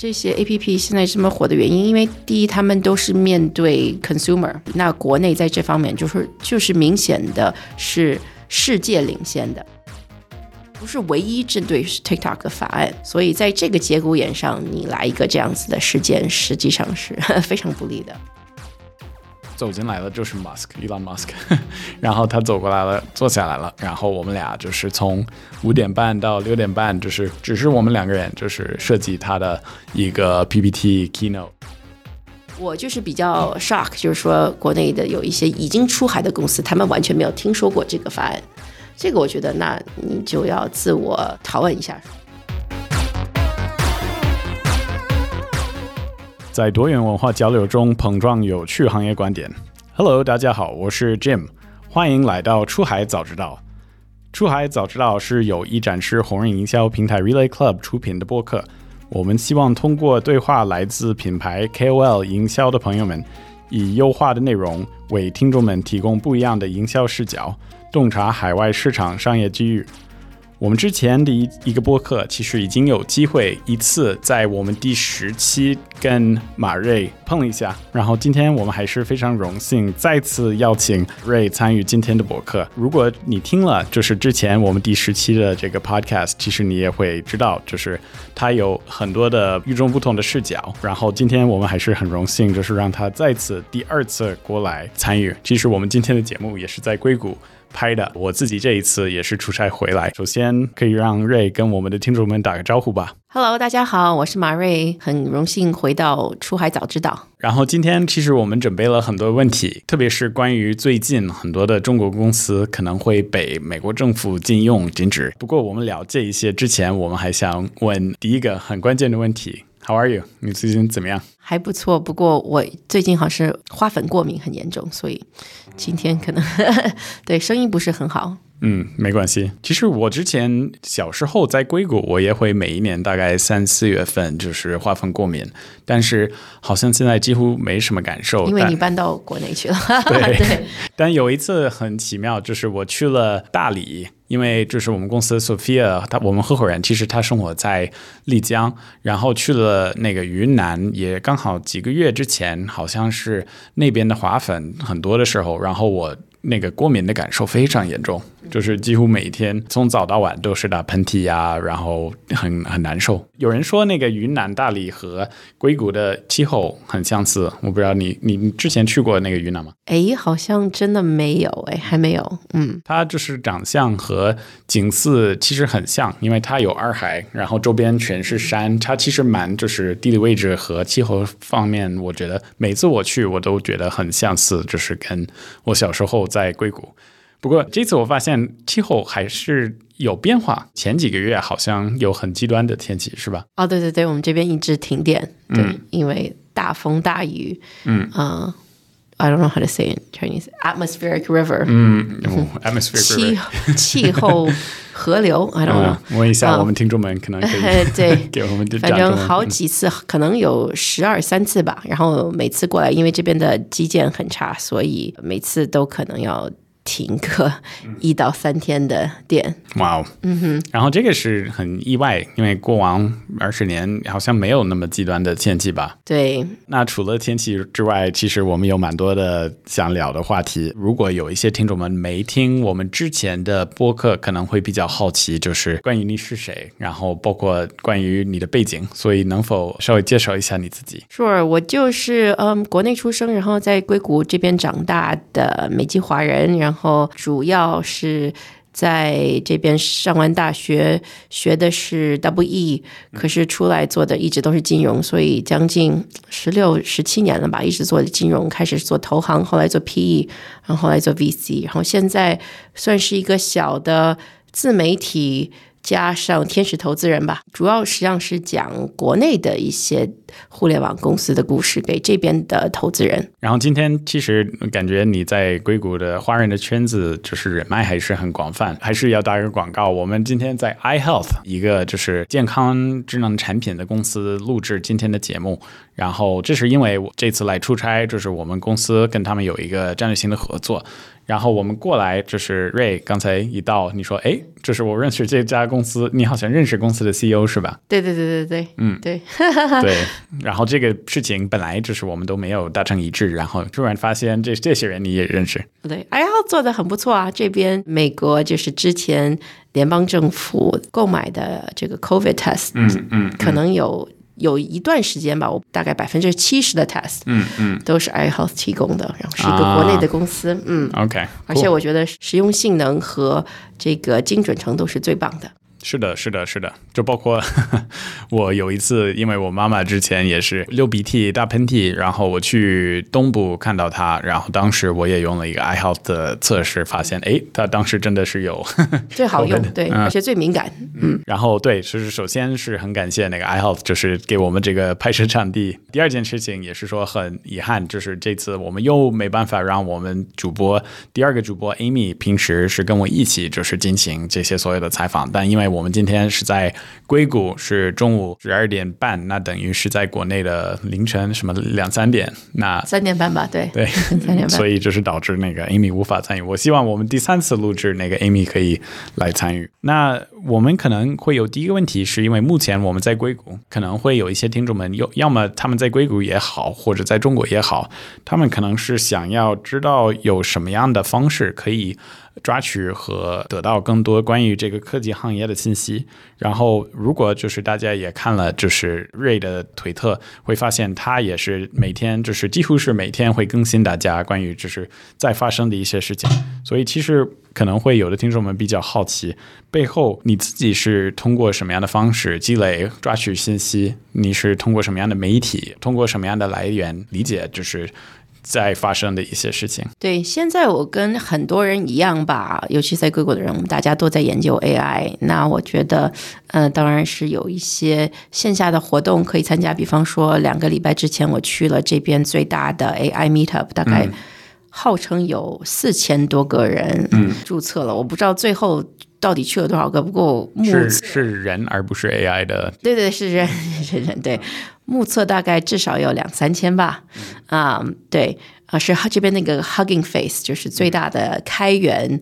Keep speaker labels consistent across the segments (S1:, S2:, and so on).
S1: 这些 A P P 现在这么火的原因，因为第一，他们都是面对 consumer，那国内在这方面就是就是明显的是世界领先的，不是唯一针对 TikTok 的法案，所以在这个节骨眼上，你来一个这样子的事件，实际上是 非常不利的。
S2: 走进来了就是 Musk，Elon Musk，然后他走过来了，坐下来了，然后我们俩就是从五点半到六点半，就是只是我们两个人，就是设计他的一个 PPT keynote。
S1: 我就是比较 shock，就是说国内的有一些已经出海的公司，他们完全没有听说过这个法案，这个我觉得那你就要自我拷问一下。
S2: 在多元文化交流中碰撞有趣行业观点。Hello，大家好，我是 Jim，欢迎来到出海早知道。出海早知道是由一展示红人营销平台 Relay Club 出品的播客。我们希望通过对话来自品牌 KOL 营销的朋友们，以优化的内容为听众们提供不一样的营销视角，洞察海外市场商业机遇。我们之前的一一个播客，其实已经有机会一次在我们第十期跟马瑞碰了一下，然后今天我们还是非常荣幸再次邀请瑞参与今天的播客。如果你听了就是之前我们第十期的这个 podcast，其实你也会知道，就是他有很多的与众不同的视角。然后今天我们还是很荣幸，就是让他再次第二次过来参与。其实我们今天的节目也是在硅谷。拍的，我自己这一次也是出差回来。首先，可以让瑞跟我们的听众们打个招呼吧。
S1: Hello，大家好，我是马瑞，很荣幸回到出海早知道。
S2: 然后今天其实我们准备了很多问题，特别是关于最近很多的中国公司可能会被美国政府禁用禁止。不过我们聊这一些之前，我们还想问第一个很关键的问题：How are you？你最近怎么样？
S1: 还不错，不过我最近好像是花粉过敏很严重，所以今天可能对声音不是很好。
S2: 嗯，没关系。其实我之前小时候在硅谷，我也会每一年大概三四月份就是花粉过敏，但是好像现在几乎没什么感受。
S1: 因为你搬到国内去了。
S2: 对
S1: 对，
S2: 但有一次很奇妙，就是我去了大理，因为就是我们公司 Sophia，他我们合伙人其实他生活在丽江，然后去了那个云南，也刚好几个月之前，好像是那边的花粉很多的时候，然后我。那个过敏的感受非常严重，就是几乎每天从早到晚都是打喷嚏呀、然后很很难受。有人说那个云南大理和硅谷的气候很相似，我不知道你你你之前去过那个云南吗？
S1: 哎，好像真的没有，哎，还没有。嗯，
S2: 它就是长相和景色其实很像，因为它有洱海，然后周边全是山，它其实蛮就是地理位置和气候方面，我觉得每次我去我都觉得很相似，就是跟我小时候在硅谷。不过这次我发现气候还是有变化，前几个月好像有很极端的天气，是吧？
S1: 哦，对对对，我们这边一直停电，对，因为大风大雨。
S2: 嗯
S1: 啊、I don't know how to say in Chinese. Atmospheric river.
S2: 嗯、，atmospheric river.
S1: 气气候河流，I don't know
S2: 嗯。问一下
S1: 啊
S2: 我们听众们，可能可以
S1: 呃 对
S2: 给我们的
S1: 反正好几次，可能有十二三次吧。然后每次过来，因为这边的基建很差，所以每次都可能要停个一到三天的店。
S2: 哇哦，嗯哼，然后这个是很意外，因为过往二十年好像没有那么极端的天气吧。
S1: 对，
S2: 那除了天气之外，其实我们有蛮多的想聊的话题。如果有一些听众们没听我们之前的播客，可能会比较好奇，就是关于你是谁，然后包括关于你的背景，所以能否稍微介绍一下你自己
S1: ？Sure，我就是嗯国内出生，然后在硅谷这边长大的美籍华人，然后后主要是在这边上完大学，学的是 W E，可是出来做的一直都是金融，所以将近十六、十七年了吧，一直做金融，开始做投行，后来做 PE，然后来做 VC，然后现在算是一个小的自媒体。加上天使投资人吧，主要实际上是讲国内的一些互联网公司的故事给这边的投资人。
S2: 然后今天其实感觉你在硅谷的华人的圈子就是人脉还是很广泛，还是要打一个广告。我们今天在 iHealth 一个就是健康智能产品的公司录制今天的节目，然后这是因为我这次来出差，就是我们公司跟他们有一个战略性的合作。然后我们过来，就是瑞刚才一到，你说，哎，这是我认识这家公司，你好像认识公司的 CEO 是吧？
S1: 对对对对对，嗯，对
S2: 对。然后这个事情本来就是我们都没有达成一致，然后突然发现这这些人你也认识。
S1: 对，哎呀，做的很不错啊！这边美国就是之前联邦政府购买的这个 COVID test，
S2: 嗯嗯，
S1: 可能有。有一段时间吧，我大概百分之七十的 test，
S2: 嗯嗯，
S1: 都是 iHealth 提供的，然后是一个国内的公司，嗯
S2: ，OK，
S1: 而且我觉得实用性能和这个精准程度是最棒的。
S2: 是的，是的，是的，就包括 我有一次，因为我妈妈之前也是流鼻涕、打喷嚏，然后我去东部看到她，然后当时我也用了一个 iHealth 的测试，发现哎，她当时真的是有
S1: 最好用，对，而且 最敏感，嗯。
S2: 然后对，就是首先是很感谢那个 iHealth，就是给我们这个拍摄场地。第二件事情也是说很遗憾，就是这次我们又没办法让我们主播第二个主播 Amy 平时是跟我一起就是进行这些所有的采访，但因为我们今天是在硅谷，是中午十二点半，那等于是在国内的凌晨什么两三点，那
S1: 三点半吧，对
S2: 对，
S1: 三点半，
S2: 所以就是导致那个 Amy 无法参与。我希望我们第三次录制，那个 Amy 可以来参与。那我们可能会有第一个问题，是因为目前我们在硅谷，可能会有一些听众们，有要么他们在硅谷也好，或者在中国也好，他们可能是想要知道有什么样的方式可以。抓取和得到更多关于这个科技行业的信息。然后，如果就是大家也看了，就是瑞的推特，会发现他也是每天，就是几乎是每天会更新大家关于就是在发生的一些事情。所以，其实可能会有的听众们比较好奇，背后你自己是通过什么样的方式积累、抓取信息？你是通过什么样的媒体？通过什么样的来源理解？就是。在发生的一些事情。
S1: 对，现在我跟很多人一样吧，尤其在硅谷的人，我们大家都在研究 AI。那我觉得，呃，当然是有一些线下的活动可以参加。比方说，两个礼拜之前我去了这边最大的 AI Meetup，大概号称有四千多个人注册了。我不知道最后到底去了多少个，不过
S2: 是是人而不是 AI 的。
S1: 对对，是人 是人对。目测大概至少有两三千吧，啊，对，啊是这边那个 Hugging Face 就是最大的开源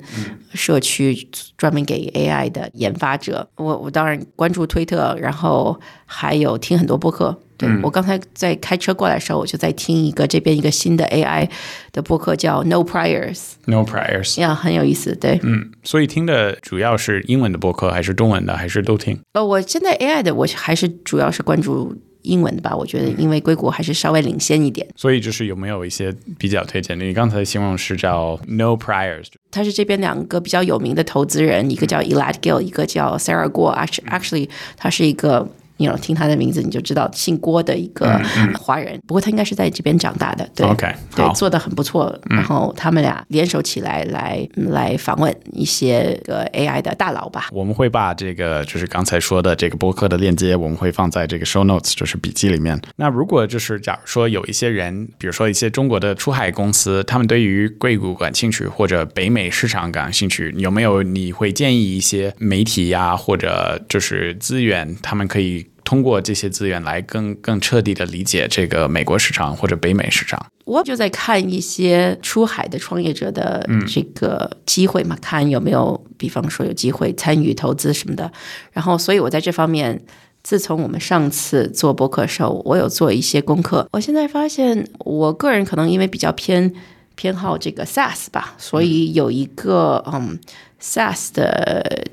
S1: 社区，专门给 AI 的研发者。我我当然关注推特，然后还有听很多播客。对我刚才在开车过来的时候，我就在听一个这边一个新的 AI 的播客，叫 No Priors。
S2: No Priors，
S1: 呀，很有意思。对，
S2: 嗯，所以听的主要是英文的播客，还是中文的，还是都听？
S1: 呃，我现在 AI 的，我还是主要是关注。英文的吧，我觉得因为硅谷还是稍微领先一点，
S2: 所以就是有没有一些比较推荐的？你刚才形容是叫 No Priors，
S1: 他是这边两个比较有名的投资人，一个叫 Elad Gil，一个叫 Sarah Guo。Actually，他是一个。你要听他的名字，你就知道姓郭的一个华人。不过他应该是在这边长大的，对
S2: ，OK，
S1: 对，做的很不错。然后他们俩联手起来，来来访问一些个 AI 的大佬吧。
S2: 我们会把这个就是刚才说的这个博客的链接，我们会放在这个 show notes，就是笔记里面。那如果就是假如说有一些人，比如说一些中国的出海公司，他们对于硅谷感兴趣，或者北美市场感兴趣，有没有你会建议一些媒体呀，或者就是资源，他们可以。通过这些资源来更更彻底的理解这个美国市场或者北美市场，
S1: 我就在看一些出海的创业者的这个机会嘛，看有没有，比方说有机会参与投资什么的。然后，所以我在这方面，自从我们上次做博客时候，我有做一些功课。我现在发现，我个人可能因为比较偏偏好这个 SaaS 吧，所以有一个嗯 SaaS 的。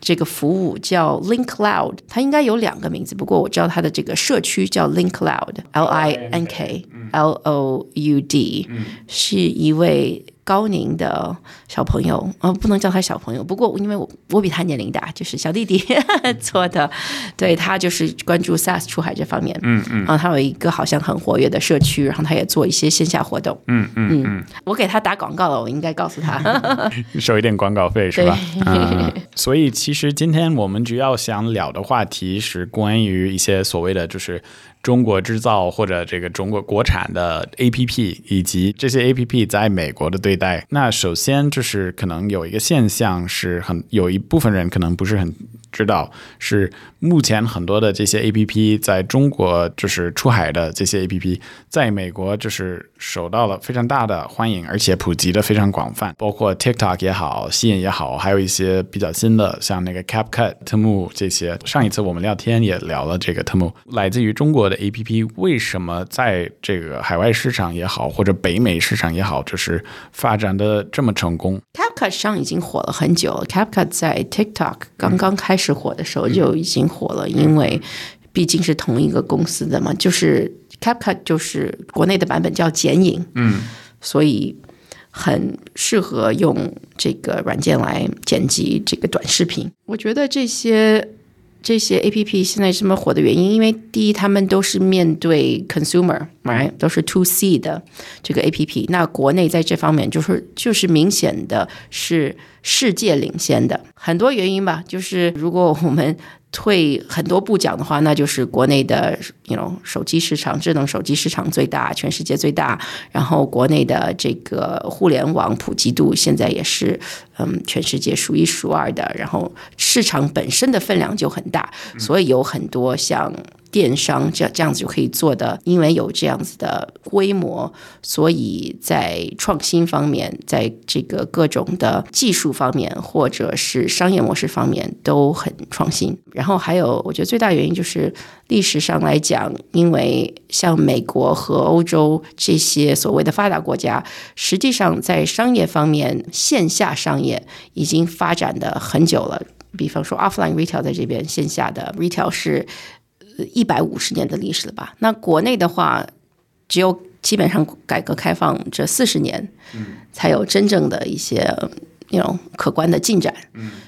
S1: 这个服务叫 Link Cloud，它应该有两个名字，不过我知道它的这个社区叫 Link Cloud，L I N K L O U D，是一位。高宁的小朋友，呃，不能叫他小朋友，不过因为我我比他年龄大，就是小弟弟 做的，对他就是关注 SaaS 出海这方面，
S2: 嗯嗯，
S1: 然后他有一个好像很活跃的社区，然后他也做一些线下活动，
S2: 嗯嗯嗯，
S1: 我给他打广告了，我应该告诉他
S2: 收一点广告费是吧？嗯，所以其实今天我们主要想聊的话题是关于一些所谓的就是。中国制造或者这个中国国产的 A P P，以及这些 A P P 在美国的对待。那首先就是可能有一个现象是很有一部分人可能不是很知道，是目前很多的这些 A P P 在中国就是出海的这些 A P P，在美国就是受到了非常大的欢迎，而且普及的非常广泛，包括 TikTok 也好，吸引也好，还有一些比较新的，像那个 CapCut、Temu 这些。上一次我们聊天也聊了这个 Temu，来自于中国的 A P P，为什么在这个海外市场也好，或者北美市场也好，就是发展的这么成功
S1: ？CapCut 上已经火了很久了，CapCut 在 TikTok 刚刚开始火的时候就已经火了，因为毕竟是同一个公司的嘛，就是 CapCut 就是国内的版本叫剪影，
S2: 嗯，
S1: 所以很适合用这个软件来剪辑这个短视频。我觉得这些。这些 A P P 现在这么火的原因，因为第一，他们都是面对 consumer，right，都是 to C 的这个 A P P。那国内在这方面就是就是明显的是世界领先的，很多原因吧。就是如果我们退很多步讲的话，那就是国内的，you know，手机市场、智能手机市场最大，全世界最大。然后国内的这个互联网普及度现在也是，嗯，全世界数一数二的。然后市场本身的分量就很大，所以有很多像。电商这这样子就可以做的，因为有这样子的规模，所以在创新方面，在这个各种的技术方面，或者是商业模式方面都很创新。然后还有，我觉得最大原因就是历史上来讲，因为像美国和欧洲这些所谓的发达国家，实际上在商业方面，线下商业已经发展的很久了。比方说，offline retail 在这边，线下的 retail 是。一百五十年的历史了吧？那国内的话，只有基本上改革开放这四十年，才有真正的一些那种可观的进展。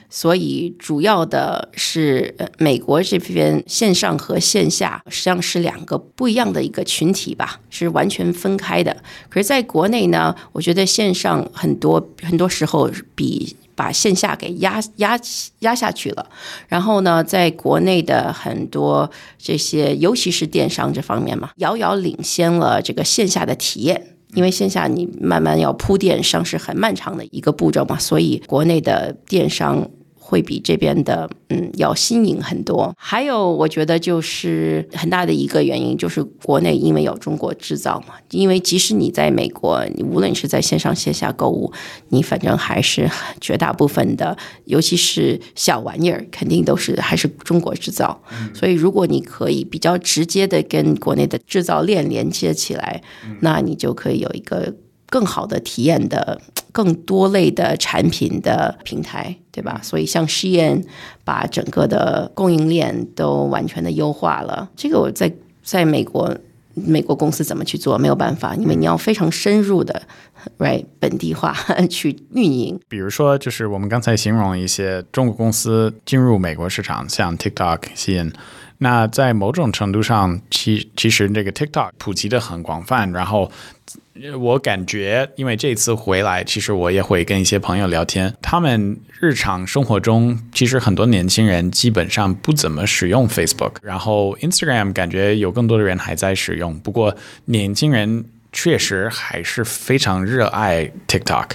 S1: 所以主要的是美国这边线上和线下实际上是两个不一样的一个群体吧，是完全分开的。可是在国内呢，我觉得线上很多很多时候比。把线下给压压压下去了，然后呢，在国内的很多这些，尤其是电商这方面嘛，遥遥领先了这个线下的体验，因为线下你慢慢要铺电商是很漫长的一个步骤嘛，所以国内的电商。会比这边的嗯要新颖很多，还有我觉得就是很大的一个原因就是国内因为有中国制造嘛，因为即使你在美国，你无论是在线上线下购物，你反正还是绝大部分的，尤其是小玩意儿，肯定都是还是中国制造。所以如果你可以比较直接的跟国内的制造链连接起来，那你就可以有一个。更好的体验的 更多类的产品的平台，对吧？所以像试验把整个的供应链都完全的优化了。这个我在在美国，美国公司怎么去做？没有办法，因为你要非常深入的，right 本地化 去运营。
S2: 比如说，就是我们刚才形容一些中国公司进入美国市场，像 TikTok、吸引。那在某种程度上，其其实这个 TikTok 普及的很广泛，然后我感觉，因为这次回来，其实我也会跟一些朋友聊天，他们日常生活中其实很多年轻人基本上不怎么使用 Facebook，然后 Instagram 感觉有更多的人还在使用，不过年轻人确实还是非常热爱 TikTok。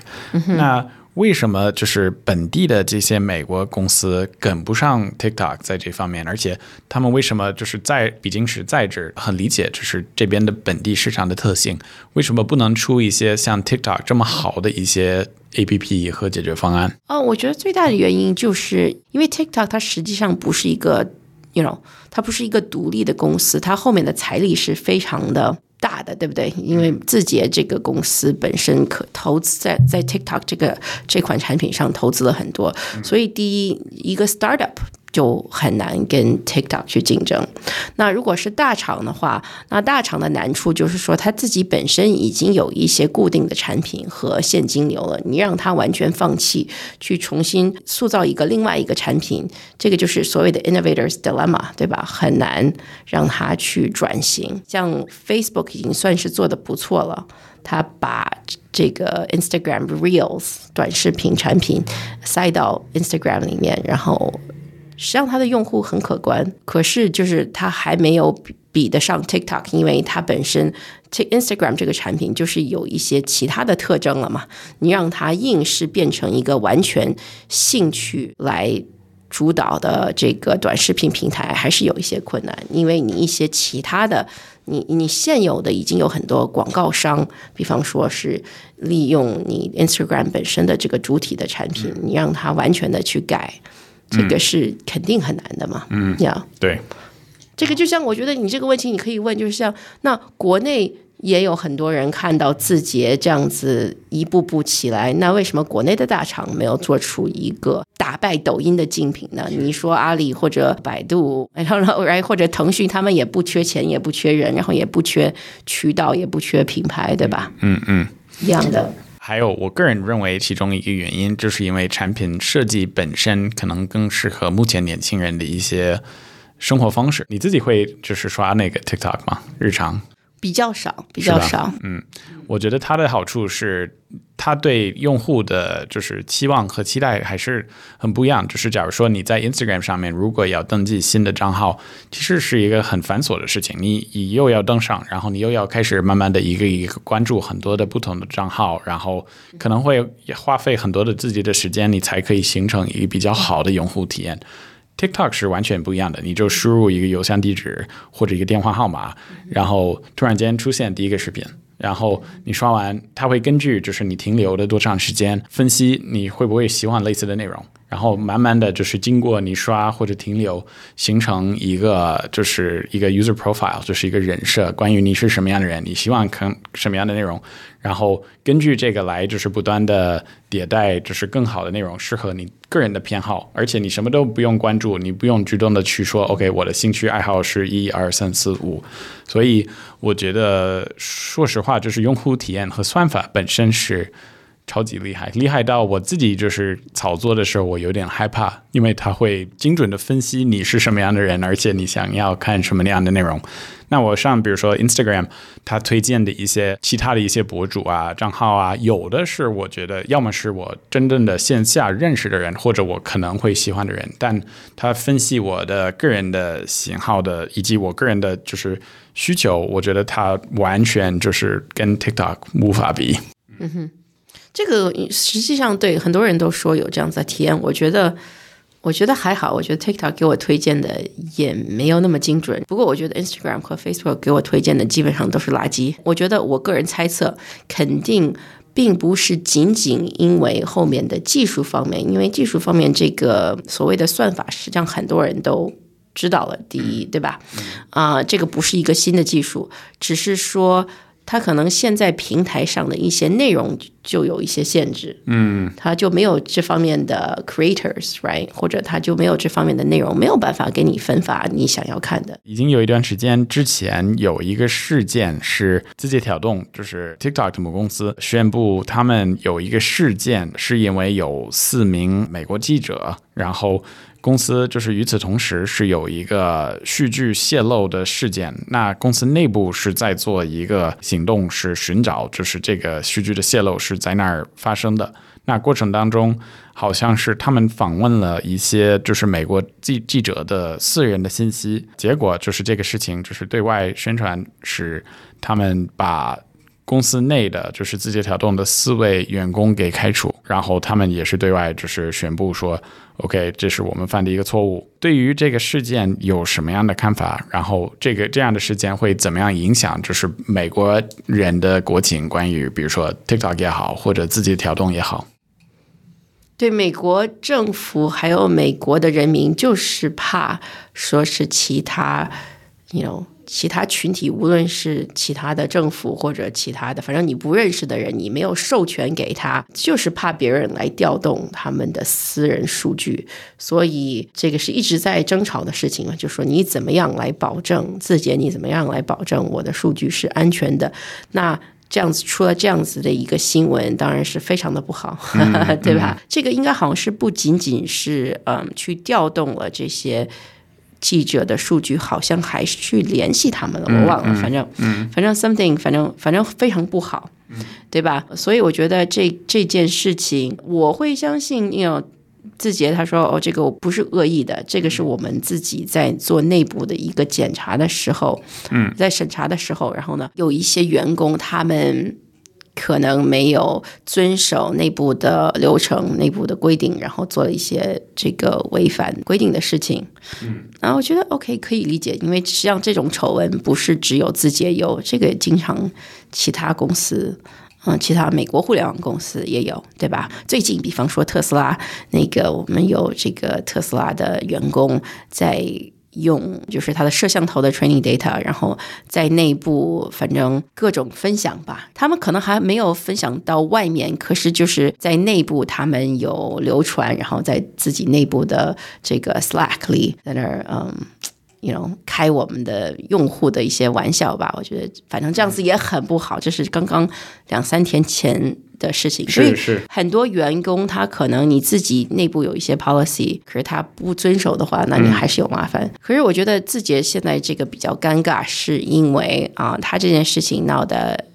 S2: 那为什么就是本地的这些美国公司跟不上 TikTok 在这方面？而且他们为什么就是在毕竟是在这很理解，就是这边的本地市场的特性，为什么不能出一些像 TikTok 这么好的一些 APP 和解决方案？
S1: 哦，我觉得最大的原因就是因为 TikTok 它实际上不是一个，you know，它不是一个独立的公司，它后面的财力是非常的。大的对不对？因为字节这个公司本身可投资在在 TikTok 这个这款产品上投资了很多，所以第一一个 startup。就很难跟 TikTok 去竞争。那如果是大厂的话，那大厂的难处就是说，他自己本身已经有一些固定的产品和现金流了。你让他完全放弃，去重新塑造一个另外一个产品，这个就是所谓的 innovators dilemma，对吧？很难让他去转型。像 Facebook 已经算是做的不错了，他把这个 Instagram Reels 短视频产品塞到 Instagram 里面，然后。实际上，它的用户很可观，可是就是它还没有比得上 TikTok，因为它本身 Instagram 这个产品就是有一些其他的特征了嘛。你让它硬是变成一个完全兴趣来主导的这个短视频平台还是有一些困难，因为你一些其他的，你你现有的已经有很多广告商，比方说是利用你 Instagram 本身的这个主体的产品，你让它完全的去改，这个是肯定很难的嘛。嗯，呀，
S2: 对，
S1: 这个就像我觉得你这个问题你可以问，就是像那国内。也有很多人看到字节这样子一步步起来，那为什么国内的大厂没有做出一个打败抖音的竞品呢？你说阿里或者百度，然后然或者腾讯，他们也不缺钱，也不缺人，然后也不缺渠道，也不缺品牌，对吧？
S2: 嗯嗯，
S1: 一样的。
S2: 还有，我个人认为其中一个原因，就是因为产品设计本身可能更适合目前年轻人的一些生活方式。你自己会就是刷那个 TikTok 吗？日常？
S1: 比较少，比较少。
S2: 嗯，我觉得它的好处是，它对用户的就是期望和期待还是很不一样。就是假如说你在 Instagram 上面，如果要登记新的账号，其实是一个很繁琐的事情。你你又要登上，然后你又要开始慢慢的一个一个关注很多的不同的账号，然后可能会花费很多的自己的时间，你才可以形成一个比较好的用户体验。TikTok 是完全不一样的，你就输入一个邮箱地址或者一个电话号码，然后突然间出现第一个视频，然后你刷完，它会根据就是你停留的多长时间，分析你会不会喜欢类似的内容。然后慢慢的就是经过你刷或者停留，形成一个就是一个 user profile，就是一个人设，关于你是什么样的人，你希望看什么样的内容，然后根据这个来就是不断的迭代，就是更好的内容，适合你个人的偏好，而且你什么都不用关注，你不用主动的去说，OK，我的兴趣爱好是一二三四五，所以我觉得说实话，就是用户体验和算法本身是。超级厉害，厉害到我自己就是操作的时候，我有点害怕，因为它会精准的分析你是什么样的人，而且你想要看什么样的内容。那我上比如说 Instagram，它推荐的一些其他的一些博主啊、账号啊，有的是我觉得要么是我真正的线下认识的人，或者我可能会喜欢的人，但它分析我的个人的型号的以及我个人的就是需求，我觉得它完全就是跟 TikTok 无法比。
S1: 嗯哼。这个实际上对很多人都说有这样子的体验，我觉得我觉得还好，我觉得 TikTok 给我推荐的也没有那么精准。不过我觉得 Instagram 和 Facebook 给我推荐的基本上都是垃圾。我觉得我个人猜测，肯定并不是仅仅因为后面的技术方面，因为技术方面这个所谓的算法，实际上很多人都知道了。第一，对吧？啊，这个不是一个新的技术，只是说。它可能现在平台上的一些内容就有一些限制，
S2: 嗯，
S1: 它就没有这方面的 creators，right？或者它就没有这方面的内容，没有办法给你分发你想要看的。
S2: 已经有一段时间之前有一个事件是字节跳动，就是 TikTok 母公司宣布他们有一个事件，是因为有四名美国记者，然后。公司就是与此同时是有一个数据泄露的事件，那公司内部是在做一个行动，是寻找就是这个数据的泄露是在那儿发生的。那过程当中，好像是他们访问了一些就是美国记记者的私人的信息，结果就是这个事情就是对外宣传是他们把。公司内的就是字节跳动的四位员工给开除，然后他们也是对外就是宣布说，OK，这是我们犯的一个错误。对于这个事件有什么样的看法？然后这个这样的事件会怎么样影响就是美国人的国情？关于比如说 TikTok 也好，或者字节跳动也好，
S1: 对美国政府还有美国的人民就是怕说是其他，you know。其他群体，无论是其他的政府或者其他的，反正你不认识的人，你没有授权给他，就是怕别人来调动他们的私人数据，所以这个是一直在争吵的事情嘛，就说你怎么样来保证字节，你怎么样来保证我的数据是安全的？那这样子出了这样子的一个新闻，当然是非常的不好，对吧？这个应该好像是不仅仅是嗯去调动了这些。记者的数据好像还是去联系他们了，我忘了，反正，反正 something，反正反正非常不好，对吧？所以我觉得这这件事情，我会相信，因为字节他说哦，这个我不是恶意的，这个是我们自己在做内部的一个检查的时候，
S2: 嗯，
S1: 在审查的时候，然后呢，有一些员工他们可能没有遵守内部的流程、内部的规定，然后做了一些这个违反规定的事情。嗯，然后我觉得 OK 可以理解，因为实际上这种丑闻不是只有字节有，这个经常其他公司。嗯，其他美国互联网公司也有，对吧？最近，比方说特斯拉，那个我们有这个特斯拉的员工在用，就是他的摄像头的 training data，然后在内部反正各种分享吧。他们可能还没有分享到外面，可是就是在内部他们有流传，然后在自己内部的这个 Slack 里在那儿，嗯。you know 开我们的用户的一些玩笑吧，我觉得反正这样子也很不好。这是刚刚两三天前的事情，所以很多员工他可能你自己内部有一些 policy，可是他不遵守的话，那你还是有麻烦。可是我觉得字节现在这个比较尴尬，是因为啊，他这件事情闹得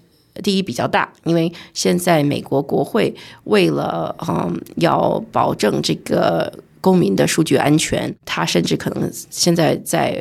S1: 第一比较大，因为现在美国国会为了嗯要保证这个。公民的数据安全，他甚至可能现在在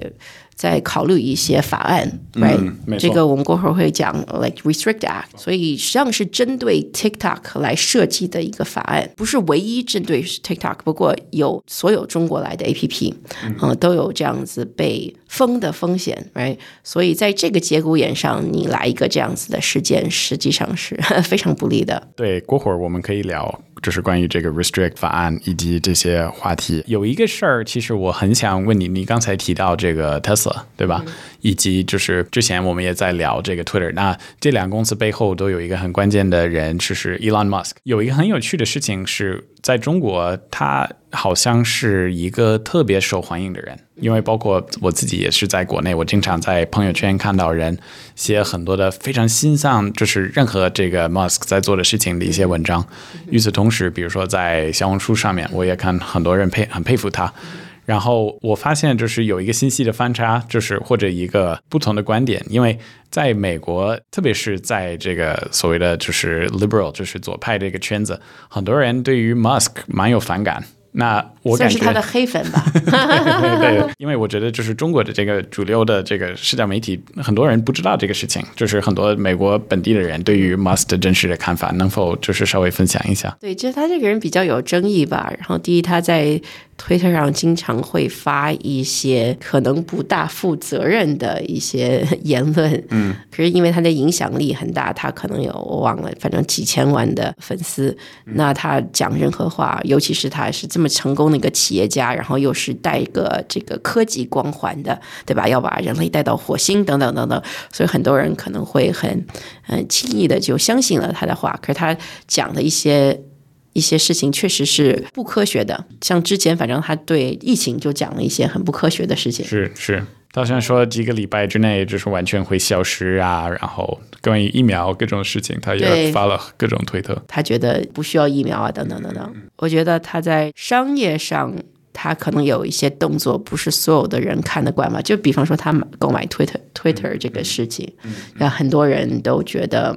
S1: 在考虑一些法案，right？这个我们过会儿会讲，like Restrict Act。所以实际上是针对 TikTok 来设计的一个法案，不是唯一针对 TikTok。不过有所有中国来的 APP，嗯，都有这样子被封的风险，right？所以在这个节骨眼上，你来一个这样子的事件，实际上是 非常不利的。
S2: 对，过会儿我们可以聊。就是关于这个 restrict 法案以及这些话题，有一个事儿，其实我很想问你，你刚才提到这个 Tesla 对吧？以及就是之前我们也在聊这个 Twitter，那这两个公司背后都有一个很关键的人，就是 Elon Musk。有一个很有趣的事情是在中国，他好像是一个特别受欢迎的人。因为包括我自己也是在国内，我经常在朋友圈看到人写很多的非常欣赏，就是任何这个 Musk 在做的事情的一些文章。与此同时，比如说在小红书上面，我也看很多人佩很佩服他。然后我发现就是有一个信息的翻差，就是或者一个不同的观点。因为在美国，特别是在这个所谓的就是 liberal，就是左派这个圈子，很多人对于 Musk 蛮有反感。那我感觉
S1: 是他的黑粉吧，
S2: 对，因为我觉得就是中国的这个主流的这个社交媒体，很多人不知道这个事情，就是很多美国本地的人对于 Musk 的真实的看法，能否就是稍微分享一下？
S1: 对，就是他这个人比较有争议吧。然后第一，他在。推特上经常会发一些可能不大负责任的一些言论，嗯，可是因为他的影响力很大，他可能有我忘了，反正几千万的粉丝。那他讲任何话，尤其是他是这么成功的一个企业家，然后又是带一个这个科技光环的，对吧？要把人类带到火星等等等等，所以很多人可能会很嗯轻易的就相信了他的话。可是他讲的一些。一些事情确实是不科学的，像之前反正他对疫情就讲了一些很不科学的事情。
S2: 是是，他好像说几个礼拜之内就是完全会消失啊，然后关于疫苗各种事情，他也发了各种推特。
S1: 他觉得不需要疫苗啊，等等等等。我觉得他在商业上，他可能有一些动作，不是所有的人看得惯嘛。就比方说他购买 Twitter Twitter 这个事情，让很多人都觉得。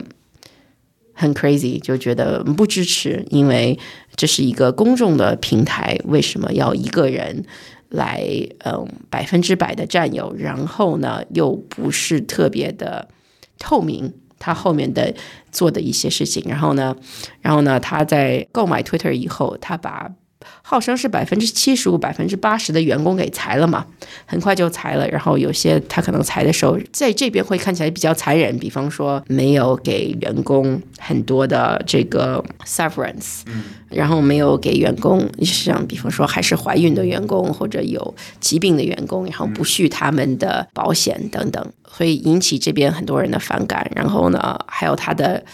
S1: 很 crazy，就觉得不支持，因为这是一个公众的平台，为什么要一个人来嗯百分之百的占有？然后呢，又不是特别的透明，他后面的做的一些事情。然后呢，然后呢，他在购买 Twitter 以后，他把。号称是百分之七十五、百分之八十的员工给裁了嘛，很快就裁了。然后有些他可能裁的时候，在这边会看起来比较残忍，比方说没有给员工很多的这个 severance，然后没有给员工像比方说还是怀孕的员工或者有疾病的员工，然后不续他们的保险等等，所以引起这边很多人的反感。然后呢，还有他的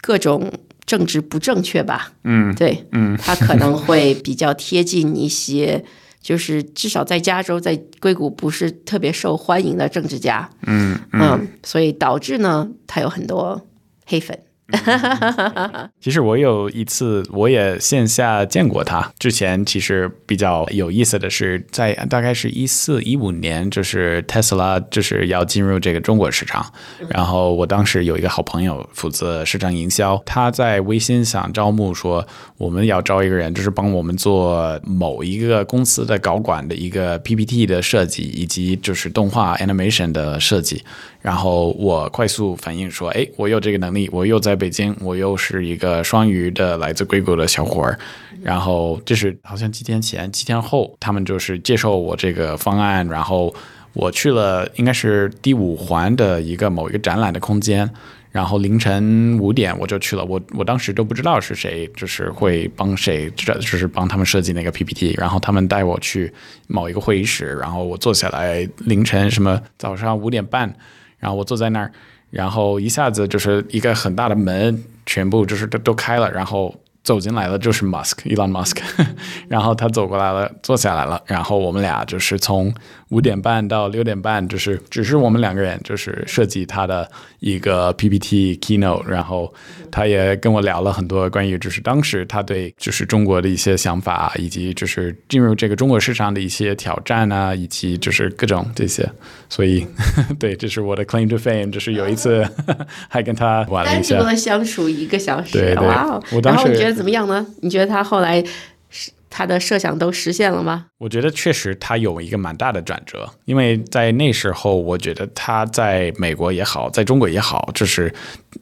S1: 各种。政治不正确吧？嗯，对，嗯，他可能会比较贴近一些，就是至少在加州，在硅谷不是特别受欢迎的政治家。嗯嗯，所以导致呢，他有很多黑粉。
S2: 其实我有一次，我也线下见过他。之前其实比较有意思的是，在大概是一四一五年，就是特斯拉就是要进入这个中国市场。然后我当时有一个好朋友负责市场营销，他在微信上招募说，我们要招一个人，就是帮我们做某一个公司的高管的一个 PPT 的设计，以及就是动画 animation 的设计。然后我快速反应说，哎，我有这个能力，我又在北京，我又是一个双鱼的来自硅谷的小伙儿，然后就是好像几天前、几天后，他们就是接受我这个方案，然后我去了应该是第五环的一个某一个展览的空间。然后凌晨五点我就去了，我我当时都不知道是谁，就是会帮谁，就是帮他们设计那个 PPT。然后他们带我去某一个会议室，然后我坐下来，凌晨什么早上五点半，然后我坐在那儿，然后一下子就是一个很大的门，全部就是都都开了，然后。走进来了就是 Musk，Elon Musk，然后他走过来了，坐下来了，然后我们俩就是从五点半到六点半，就是只是我们两个人，就是设计他的一个 PPT keynote，然后他也跟我聊了很多关于就是当时他对就是中国的一些想法，以及就是进入这个中国市场的一些挑战啊，以及就是各种这些，所以 对，这是我的 claim to fame，就是有一次 还跟他玩了一下，
S1: 单独相处一个小时，
S2: 对对，
S1: 我当时。怎么样呢？你觉得他后来是他的设想都实现了吗？
S2: 我觉得确实他有一个蛮大的转折，因为在那时候，我觉得他在美国也好，在中国也好，就是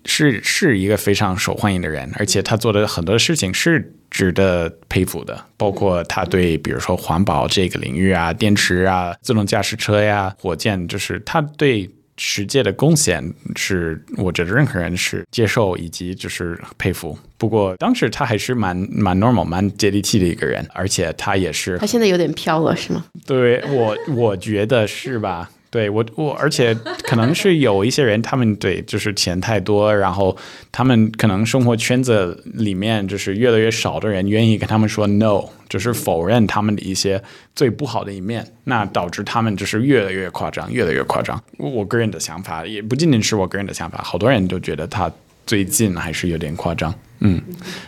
S2: 是是一个非常受欢迎的人，而且他做的很多事情是值得佩服的，包括他对比如说环保这个领域啊、电池啊、自动驾驶车呀、火箭，就是他对。世界的贡献是，我觉得任何人是接受以及就是佩服。不过当时他还是蛮蛮 normal、蛮接地气的一个人，而且他也是。
S1: 他现在有点飘了，是吗？
S2: 对我，我觉得是吧？对我我，而且可能是有一些人，他们对就是钱太多，然后他们可能生活圈子里面就是越来越少的人愿意跟他们说 no，就是否认他们的一些最不好的一面，那导致他们就是越来越夸张，越来越夸张。我我个人的想法也不仅仅是我个人的想法，好多人都觉得他最近还是有点夸张。嗯，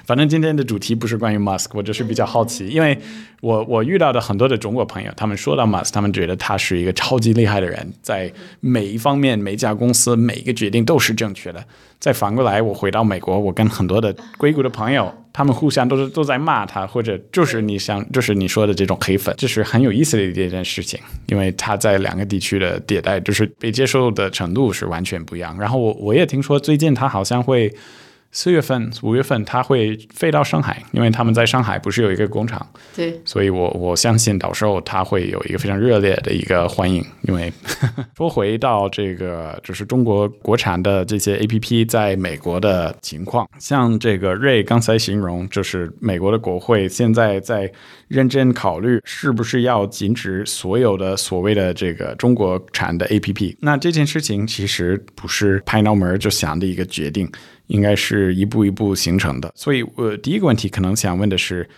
S2: 反正今天的主题不是关于 Musk，我就是比较好奇，因为我我遇到的很多的中国朋友，他们说到 Musk，他们觉得他是一个超级厉害的人，在每一方面、每家公司每一个决定都是正确的。再反过来，我回到美国，我跟很多的硅谷的朋友，他们互相都是都在骂他，或者就是你想，就是你说的这种黑粉，这是很有意思的一件事情，因为他在两个地区的迭代，就是被接受的程度是完全不一样。然后我我也听说最近他好像会。四月份、五月份他会飞到上海，因为他们在上海不是有一个工厂，
S1: 对，
S2: 所以我我相信到时候他会有一个非常热烈的一个欢迎。因为说回到这个，就是中国国产的这些 A P P 在美国的情况，像这个瑞刚才形容，就是美国的国会现在在认真考虑是不是要禁止所有的所谓的这个中国产的 A P P。那这件事情其实不是拍脑门就想的一个决定。应该是一步一步形成的，所以我第一个问题可能想问的是，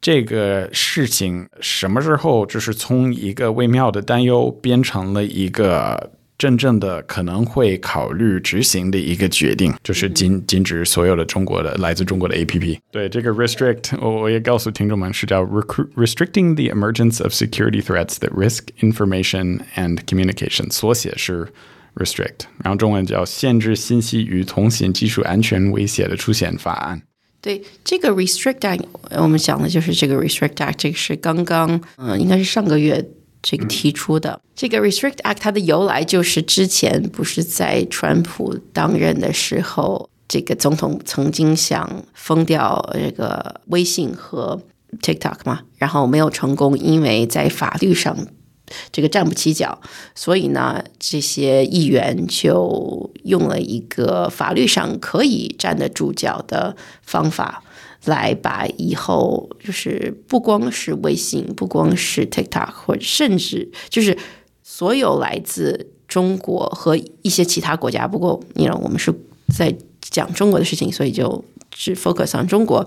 S2: 这个事情什么时候就是从一个微妙的担忧变成了一个真正的可能会考虑执行的一个决定，就是禁禁止所有的中国的来自中国的 A P P。对这个 restrict，我我也告诉听众们是叫 restricting the emergence of security threats that risk information and communication，缩写是。restrict，然后中文叫限制信息与通信技术安全威胁的出现法案。
S1: 对这个 restrict act，我们讲的就是这个 restrict act，这个是刚刚嗯，应该是上个月这个提出的。这个 restrict act 它的由来就是之前不是在川普当任的时候，这个总统曾经想封掉这个微信和 TikTok 嘛，然后没有成功，因为在法律上。这个站不起脚，所以呢，这些议员就用了一个法律上可以站得住脚的方法，来把以后就是不光是微信，不光是 TikTok，或者甚至就是所有来自中国和一些其他国家。不过，你知道，我们是在讲中国的事情，所以就。是 focus on 中国，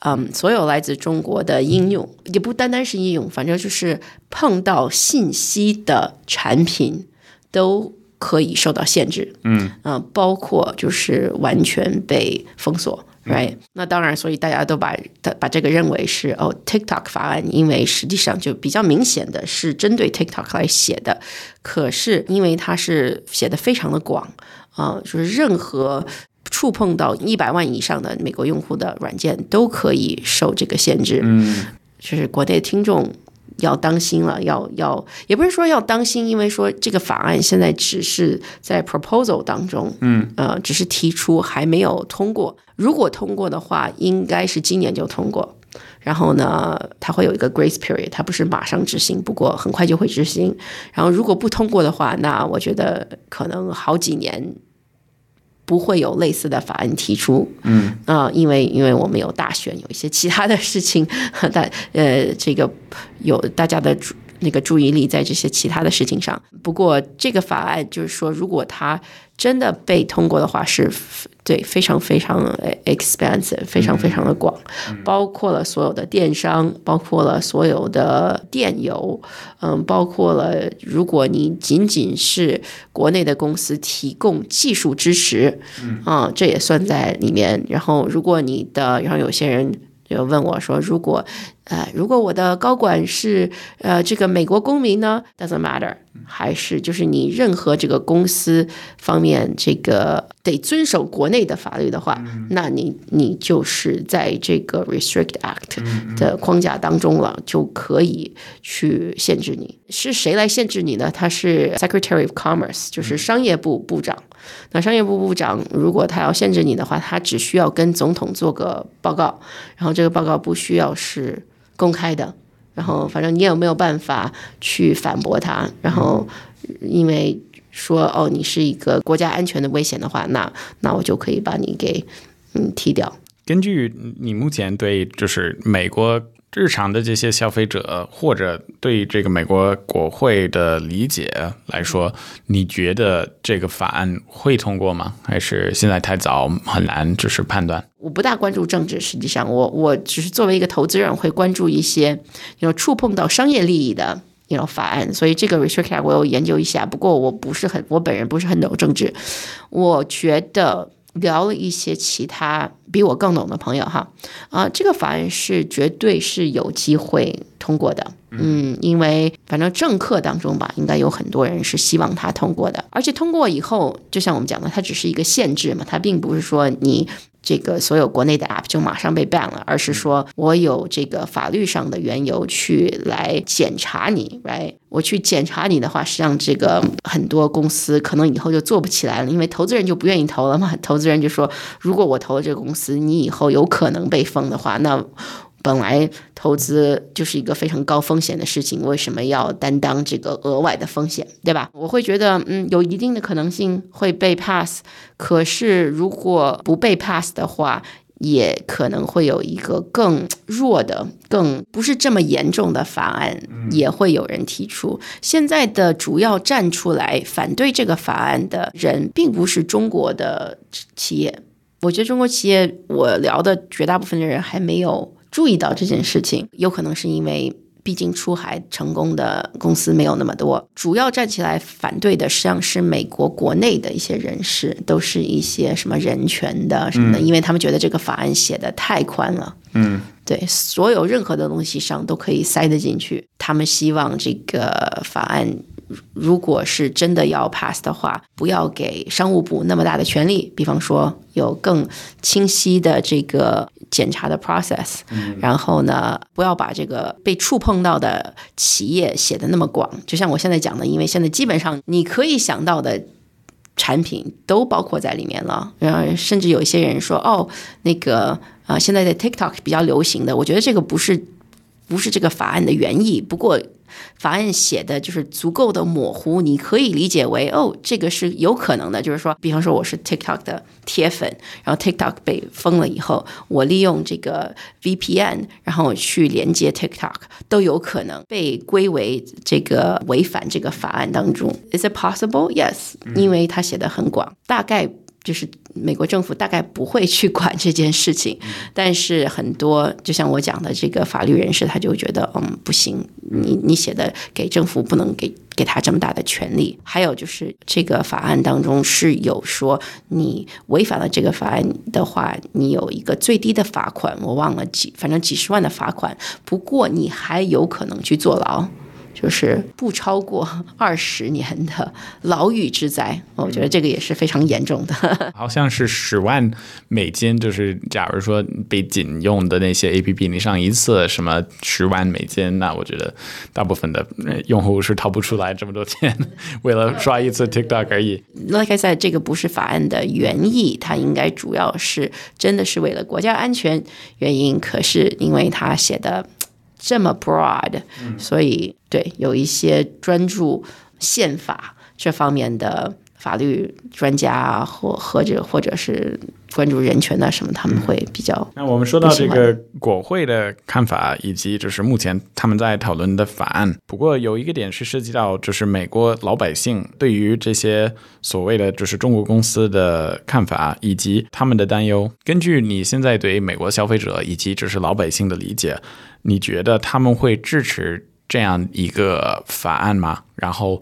S1: 嗯，所有来自中国的应用，也不单单是应用，反正就是碰到信息的产品都可以受到限制，
S2: 嗯，
S1: 嗯，包括就是完全被封锁，right？那当然，所以大家都把把这个认为是哦，TikTok 法案，因为实际上就比较明显的是针对 TikTok 来写的，可是因为它是写的非常的广，啊，就是任何。触碰到一百万以上的美国用户的软件都可以受这个限制。
S2: 嗯，
S1: 就是国内听众要当心了，要要也不是说要当心，因为说这个法案现在只是在 proposal 当中，嗯，呃，只是提出还没有通过。如果通过的话，应该是今年就通过。然后呢，它会有一个 grace period，它不是马上执行，不过很快就会执行。然后如果不通过的话，那我觉得可能好几年不会有类似的法案提出。嗯啊，因为因为我们有大选，有一些其他的事情，大呃，这个有大家的注那个注意力在这些其他的事情上。不过这个法案就是说，如果它真的被通过的话，是对非常非常 expensive，非常非常的广，包括了所有的电商，包括了所有的电邮，嗯，包括了如果你仅仅是国内的公司提供技术支持，啊，这也算在里面。然后如果你的，然后有些人就问我说，如果呃，如果我的高管是呃这个美国公民呢，doesn't matter，还是就是你任何这个公司方面这个得遵守国内的法律的话，那你你就是在这个 Restrict Act 的框架当中了，就可以去限制你。是谁来限制你呢？他是 Secretary of Commerce，就是商业部部长。那商业部部长如果他要限制你的话，他只需要跟总统做个报告，然后这个报告不需要是。公开的，然后反正你也没有办法去反驳他？然后因为说哦，你是一个国家安全的危险的话，那那我就可以把你给嗯踢掉。
S2: 根据你目前对就是美国。日常的这些消费者或者对这个美国国会的理解来说，你觉得这个法案会通过吗？还是现在太早，很难就是判断？
S1: 我不大关注政治，实际上我我只是作为一个投资人，会关注一些有触碰到商业利益的那种法案。所以这个 restrict 我有研究一下，不过我不是很，我本人不是很懂政治。我觉得。聊了一些其他比我更懂的朋友哈，啊，这个法案是绝对是有机会通过的，嗯，因为反正政客当中吧，应该有很多人是希望它通过的，而且通过以后，就像我们讲的，它只是一个限制嘛，它并不是说你。这个所有国内的 App 就马上被 ban 了，而是说我有这个法律上的缘由去来检查你，right？我去检查你的话，实际上这个很多公司可能以后就做不起来了，因为投资人就不愿意投了嘛。投资人就说，如果我投了这个公司，你以后有可能被封的话，那。本来投资就是一个非常高风险的事情，为什么要担当这个额外的风险，对吧？我会觉得，嗯，有一定的可能性会被 pass，可是如果不被 pass 的话，也可能会有一个更弱的、更不是这么严重的法案，也会有人提出。现在的主要站出来反对这个法案的人，并不是中国的企业。我觉得中国企业，我聊的绝大部分的人还没有。注意到这件事情，有可能是因为毕竟出海成功的公司没有那么多。主要站起来反对的，实际上是美国国内的一些人士，都是一些什么人权的什么的，因为他们觉得这个法案写的太宽了。嗯，对，所有任何的东西上都可以塞得进去。他们希望这个法案。如果是真的要 pass 的话，不要给商务部那么大的权利，比方说有更清晰的这个检查的 process，然后呢，不要把这个被触碰到的企业写的那么广。就像我现在讲的，因为现在基本上你可以想到的产品都包括在里面了。然后甚至有一些人说，哦，那个啊，现在在 TikTok 比较流行的，我觉得这个不是不是这个法案的原意，不过。法案写的就是足够的模糊，你可以理解为哦，这个是有可能的。就是说，比方说我是 TikTok 的铁粉，然后 TikTok 被封了以后，我利用这个 VPN，然后去连接 TikTok，都有可能被归为这个违反这个法案当中。Is it possible? Yes，因为它写的很广，大概。就是美国政府大概不会去管这件事情，但是很多就像我讲的这个法律人士，他就觉得嗯不行，你你写的给政府不能给给他这么大的权利。还有就是这个法案当中是有说，你违反了这个法案的话，你有一个最低的罚款，我忘了几，反正几十万的罚款。不过你还有可能去坐牢。就是不超过 二十年的牢狱之灾。我觉得这个也是非常严重的。
S2: 好像是十万美金，就是假如说被禁用的那些 A P P，你上一次什么十万美金，那我觉得大部分的用户是掏不出来这么多钱，为了刷一次 TikTok 而已。
S1: Like I said，这个不是法案的原意，它应该主要是真的是为了国家安全原因。可是因为它写的。这么 broad，所以对有一些专注宪法这方面的法律专家或或者或者是关注人权的什么，他们会比较。
S2: 那我们说到这个国会的看法，以及就是目前他们在讨论的法案。不过有一个点是涉及到，就是美国老百姓对于这些所谓的就是中国公司的看法以及他们的担忧。根据你现在对美国消费者以及就是老百姓的理解。你觉得他们会支持这样一个法案吗？然后，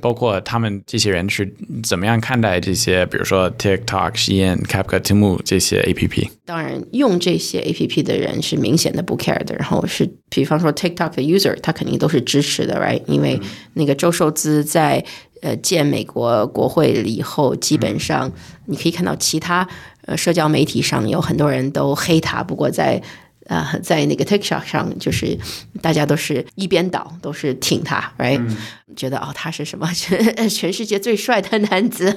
S2: 包括他们这些人是怎么样看待这些，比如说 TikTok、Shein、CapCut、Temu 这些 APP？
S1: 当然，用这些 APP 的人是明显的不 care 的。然后是，比方说 TikTok 的 user，他肯定都是支持的，right？因为那个周寿资在呃建美国国会以后，基本上你可以看到其他呃社交媒体上有很多人都黑他，不过在。呃，在那个 TikTok 上，就是大家都是一边倒，都是挺他，right？觉得哦，他是什么 全全世界最帅的男子，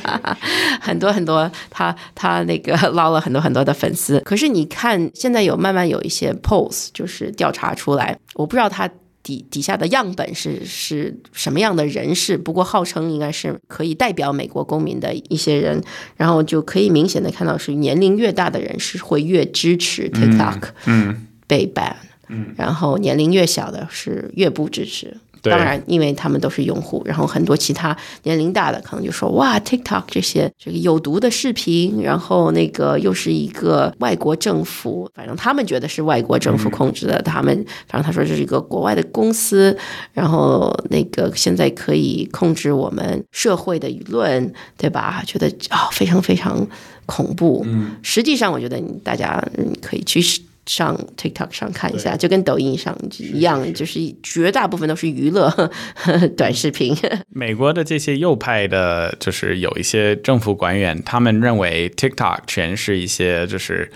S1: 很多很多，他他那个 捞了很多很多的粉丝。可是你看，现在有慢慢有一些 polls，就是调查出来，我不知道他。底底下的样本是是什么样的人士？不过号称应该是可以代表美国公民的一些人，然后就可以明显的看到，是年龄越大的人是会越支持 TikTok 嗯被 ban，嗯然后年龄越小的是越不支持。当然，因为他们都是用户，然后很多其他年龄大的可能就说：“哇，TikTok 这些这个有毒的视频，然后那个又是一个外国政府，反正他们觉得是外国政府控制的。他们反正他说这是一个国外的公司，然后那个现在可以控制我们社会的舆论，对吧？觉得啊，非常非常恐怖。嗯，实际上我觉得大家可以去。上 TikTok 上看一下，就跟抖音上一样，就是绝大部分都是娱乐短视频。
S2: 美国的这些右派的，就是有一些政府官员，他们认为 TikTok 全是一些就是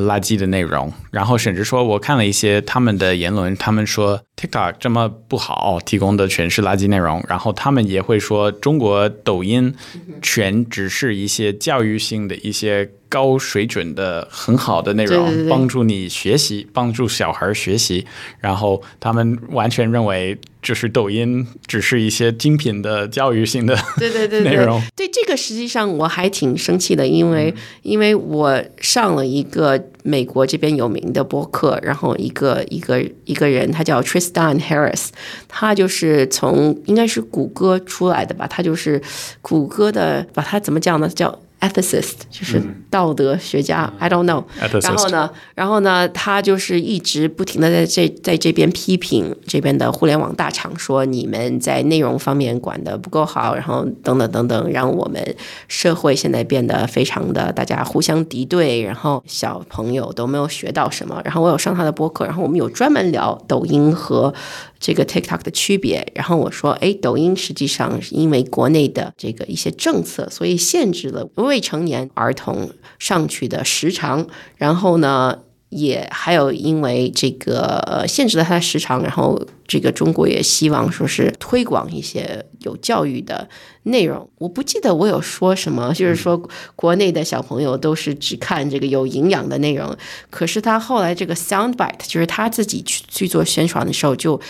S2: 垃圾的内容，然后甚至说，我看了一些他们的言论，他们说 TikTok 这么不好，提供的全是垃圾内容，然后他们也会说中国抖音全只是一些教育性的一些。高水准的很好的内容，帮助你学习，帮助小孩学习。然后他们完全认为，就是抖音只是一些精品的教育性的
S1: 对对对
S2: 内容。
S1: 对这个，实际上我还挺生气的，因为因为我上了一个美国这边有名的播客，然后一个一个一个人，他叫 Tristan Harris，他就是从应该是谷歌出来的吧，他就是谷歌的，把他怎么讲呢？叫 ethicist 就是道德学家，I don't know。然后呢，然后呢，他就是一直不停的在这在这边批评这边的互联网大厂，说你们在内容方面管的不够好，然后等等等等，让我们社会现在变得非常的大家互相敌对，然后小朋友都没有学到什么。然后我有上他的播客，然后我们有专门聊抖音和。这个 TikTok 的区别，然后我说，哎，抖音实际上是因为国内的这个一些政策，所以限制了未未成年儿童上去的时长，然后呢。也还有因为这个限制了他的时长，然后这个中国也希望说是推广一些有教育的内容。我不记得我有说什么，就是说国内的小朋友都是只看这个有营养的内容。可是他后来这个 Soundbite，就是他自己去去做宣传的时候，就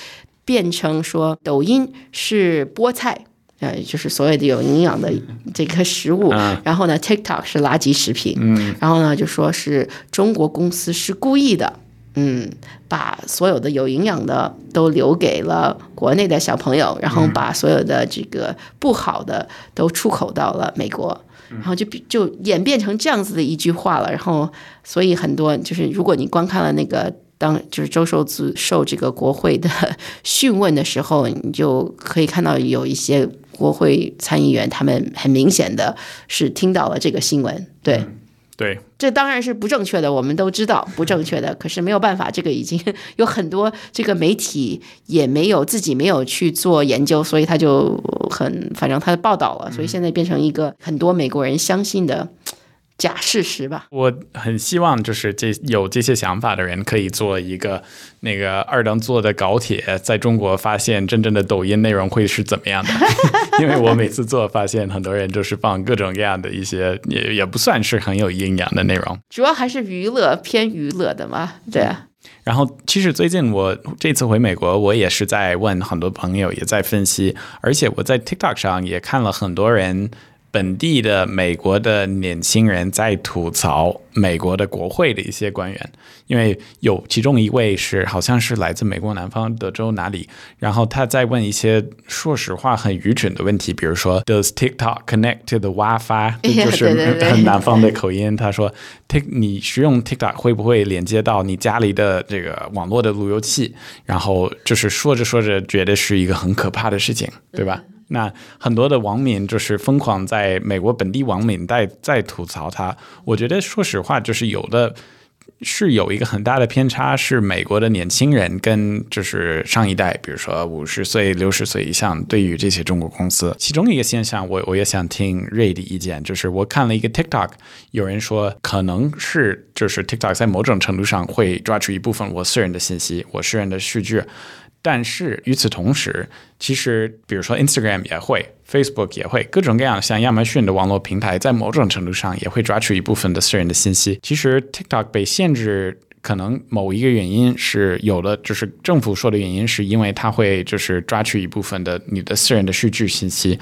S1: 变成说抖音是菠菜。呃，就是所谓的有营养的这个食物，然后呢，TikTok 是垃圾食品，然后呢，就说是中国公司是故意的，嗯，把所有的有营养的都留给了国内的小朋友，然后把所有的这个不好的都出口到了美国，然后就就演变成这样子的一句话了，然后所以很多就是如果你观看了那个。当就是周受资受这个国会的 讯问的时候，你就可以看到有一些国会参议员，他们很明显的是听到了这个新闻，对。
S2: 对，
S1: 这当然是不正确的，我们都知道不正确的。可是没有办法，这个已经有很多这个媒体也没有自己没有去做研究，所以他就很反正他报道了，所以现在变成一个很多美国人相信的假事实吧。
S2: 我很希望就是这有这些想法的人可以做一个那个二等座的高铁，在中国发现真正的抖音内容会是怎么样的？因为我每次做发现很多人就是放各种各样的一些也也不算是很有营养的内容，
S1: 主要还是娱乐偏娱乐的嘛，对啊。
S2: 然后，其实最近我这次回美国，我也是在问很多朋友，也在分析，而且我在 TikTok 上也看了很多人。本地的美国的年轻人在吐槽美国的国会的一些官员，因为有其中一位是好像是来自美国南方德州哪里，然后他在问一些说实话很愚蠢的问题，比如说 Does TikTok connect to the WiFi？就是很南方的口音。他说，Tik 你使用 TikTok 会不会连接到你家里的这个网络的路由器？然后就是说着说着，觉得是一个很可怕的事情，对吧？那很多的网民就是疯狂在美国本地网民在在吐槽他，我觉得说实话，就是有的是有一个很大的偏差，是美国的年轻人跟就是上一代，比如说五十岁、六十岁以上，对于这些中国公司，其中一个现象，我我也想听瑞的意见，就是我看了一个 TikTok，有人说可能是就是 TikTok 在某种程度上会抓取一部分我私人的信息，我私人的数据。但是与此同时，其实比如说 Instagram 也会，Facebook 也会，各种各样像亚马逊的网络平台，在某种程度上也会抓取一部分的私人的信息。其实 TikTok 被限制，可能某一个原因是有的，就是政府说的原因，是因为它会就是抓取一部分的你的私人的数据信息。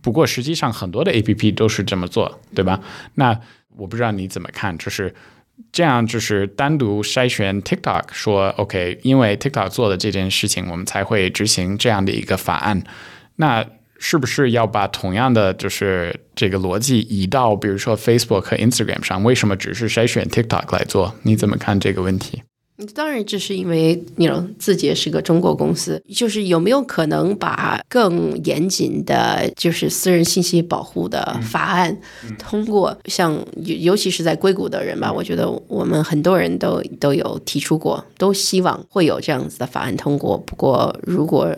S2: 不过实际上很多的 APP 都是这么做，对吧？那我不知道你怎么看，就是。这样就是单独筛选 TikTok 说 OK，因为 TikTok 做的这件事情，我们才会执行这样的一个法案。那是不是要把同样的就是这个逻辑移到比如说 Facebook 和 Instagram 上？为什么只是筛选 TikTok 来做？你怎么看这个问题？
S1: 当然，这是因为你自己也是个中国公司，就是有没有可能把更严谨的，就是私人信息保护的法案通过？像尤尤其是在硅谷的人吧，我觉得我们很多人都都有提出过，都希望会有这样子的法案通过。不过如果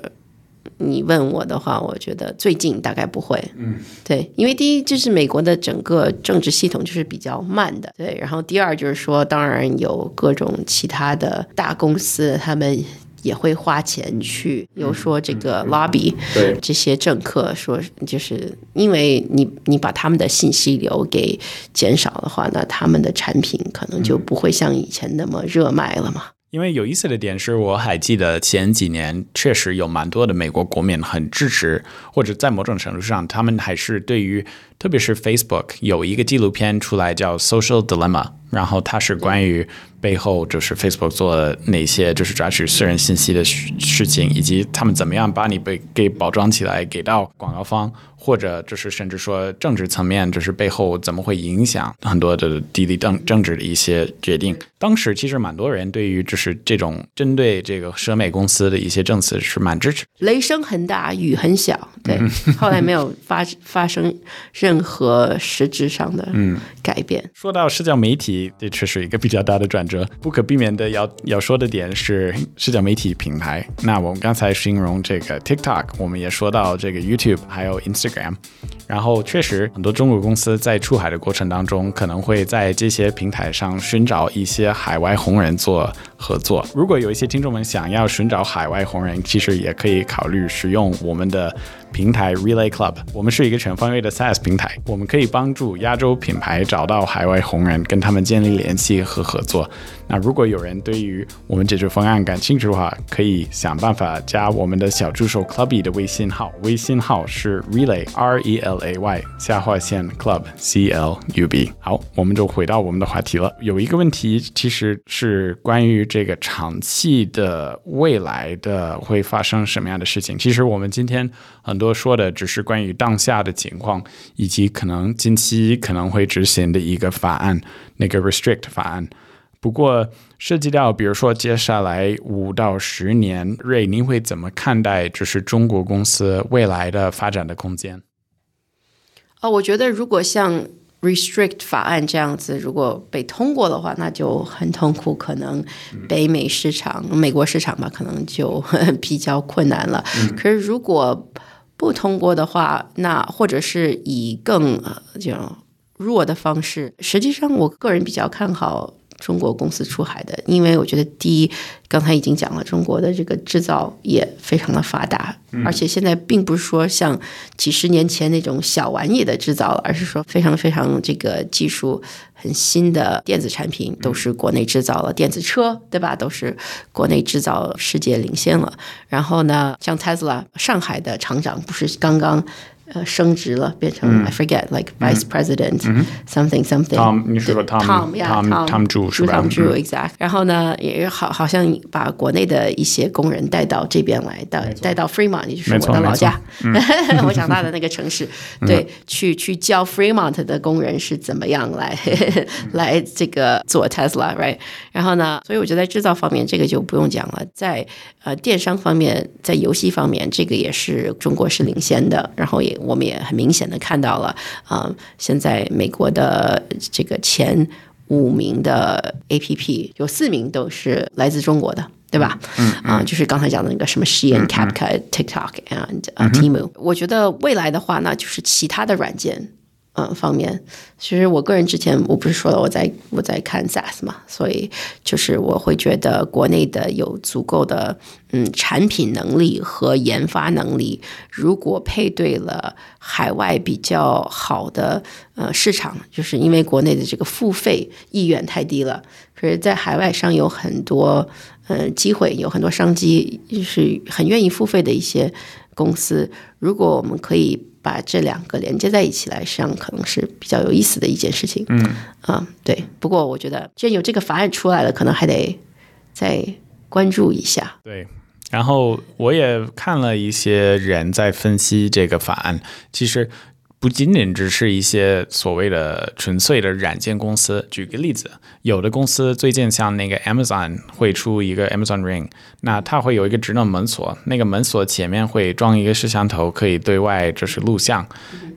S1: 你问我的话，我觉得最近大概不会。嗯，对，因为第一就是美国的整个政治系统就是比较慢的，对。然后第二就是说，当然有各种其他的大公司，他们也会花钱去，比如说这个 lobby，
S2: 对
S1: 这些政客说，就是因为你你把他们的信息流给减少的话，那他们的产品可能就不会像以前那么热卖了嘛。
S2: 因为有意思的点是，我还记得前几年确实有蛮多的美国国民很支持，或者在某种程度上，他们还是对于，特别是 Facebook 有一个纪录片出来叫《Social Dilemma》，然后它是关于背后就是 Facebook 做哪些就是抓取私人信息的事情，以及他们怎么样把你被给包装起来给到广告方。或者就是甚至说政治层面，就是背后怎么会影响很多的地理政政治的一些决定。当时其实蛮多人对于就是这种针对这个奢美公司的一些政策是蛮支持。
S1: 雷声很大，雨很小，对，后来没有发发生任何实质上的改变。
S2: 说到社交媒体，这确实一个比较大的转折，不可避免的要要说的点是社交媒体品牌。那我们刚才形容这个 TikTok，我们也说到这个 YouTube，还有 Instagram。然后确实，很多中国公司在出海的过程当中，可能会在这些平台上寻找一些海外红人做合作。如果有一些听众们想要寻找海外红人，其实也可以考虑使用我们的。平台 Relay Club，我们是一个全方位的 SaaS 平台，我们可以帮助亚洲品牌找到海外红人，跟他们建立联系和合作。那如果有人对于我们解决方案感兴趣的话，可以想办法加我们的小助手 Clubby 的微信号，微信号是 Relay R E L A Y 下划线 Club C L U B。好，我们就回到我们的话题了。有一个问题，其实是关于这个长期的未来的会发生什么样的事情。其实我们今天很。多说的只是关于当下的情况，以及可能近期可能会执行的一个法案，那个 Restrict 法案。不过涉及到，比如说接下来五到十年，瑞，您会怎么看待就是中国公司未来的发展的空间？
S1: 啊，我觉得如果像 restrict 法案这样子，如果被通过的话，那就很痛苦，可能北美市场、美国市场吧，可能就 比较困难了。可是如果不通过的话，那或者是以更这种弱的方式，实际上我个人比较看好。中国公司出海的，因为我觉得第一，刚才已经讲了，中国的这个制造业非常的发达，而且现在并不是说像几十年前那种小玩意的制造了，而是说非常非常这个技术很新的电子产品都是国内制造了，电子车对吧，都是国内制造，世界领先了。然后呢，像 Tesla 上海的厂长不是刚刚。呃，升职了，变成 I forget like vice president something something。
S2: Tom，你说 Tom，Tom，Tom 朱是吧
S1: ？Tom 朱，exact。然后呢，也好，好像把国内的一些工人带到这边来，到带到 Fremont，也就是我的老家，我长大的那个城市。对，去去教 Fremont 的工人是怎么样来 来这个做 Tesla，right？然后呢，所以我觉得在制造方面，这个就不用讲了。在呃电商方面，在游戏方面，这个也是中国是领先的。然后也。我们也很明显的看到了，啊，现在美国的这个前五名的 A P P 有四名都是来自中国的，对吧？
S2: 嗯
S1: 啊，就是刚才讲的那个什么 Shein、Capca、TikTok and 啊 Temu。我觉得未来的话，呢就是其他的软件。嗯，方面，其实我个人之前我不是说了我在我在看 SaaS 嘛，所以就是我会觉得国内的有足够的嗯产品能力和研发能力，如果配对了海外比较好的呃市场，就是因为国内的这个付费意愿太低了，可是在海外上有很多呃机会，有很多商机，就是很愿意付费的一些公司，如果我们可以。把这两个连接在一起来，实际上可能是比较有意思的一件事情。
S2: 嗯，
S1: 啊，对。不过我觉得，既然有这个法案出来了，可能还得再关注一下。
S2: 对。然后我也看了一些人在分析这个法案，其实。不仅仅只是一些所谓的纯粹的软件公司。举个例子，有的公司最近像那个 Amazon 会出一个 Amazon Ring，那它会有一个智能门锁，那个门锁前面会装一个摄像头，可以对外就是录像。